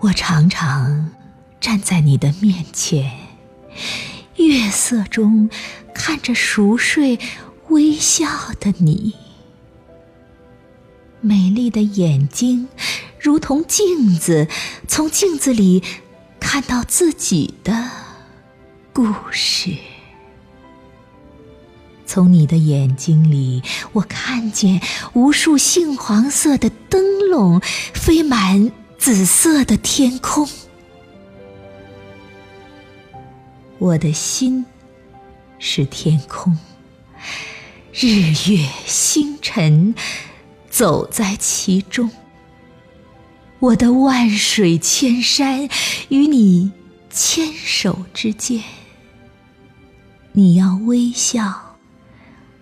我常常站在你的面前，月色中看着熟睡微笑的你，美丽的眼睛如同镜子，从镜子里看到自己的故事。从你的眼睛里，我看见无数杏黄色的灯笼飞满紫色的天空。我的心是天空，日月星辰走在其中。我的万水千山与你牵手之间，你要微笑。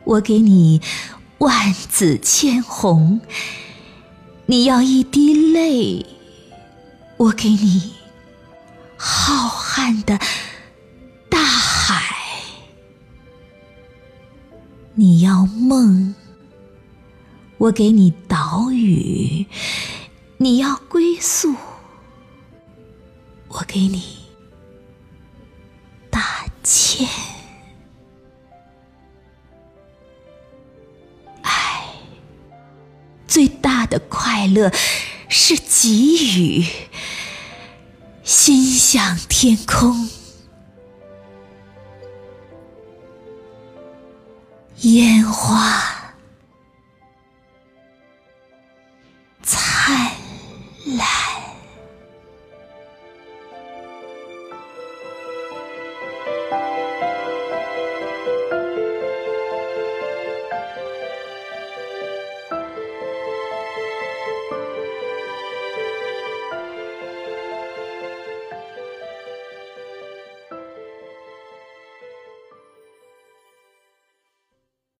我给你万紫千红，你要一滴泪；我给你浩瀚的大海，你要梦；我给你岛屿，你要归宿；我给你大千。爱最大的快乐是给予，心向天空，烟花。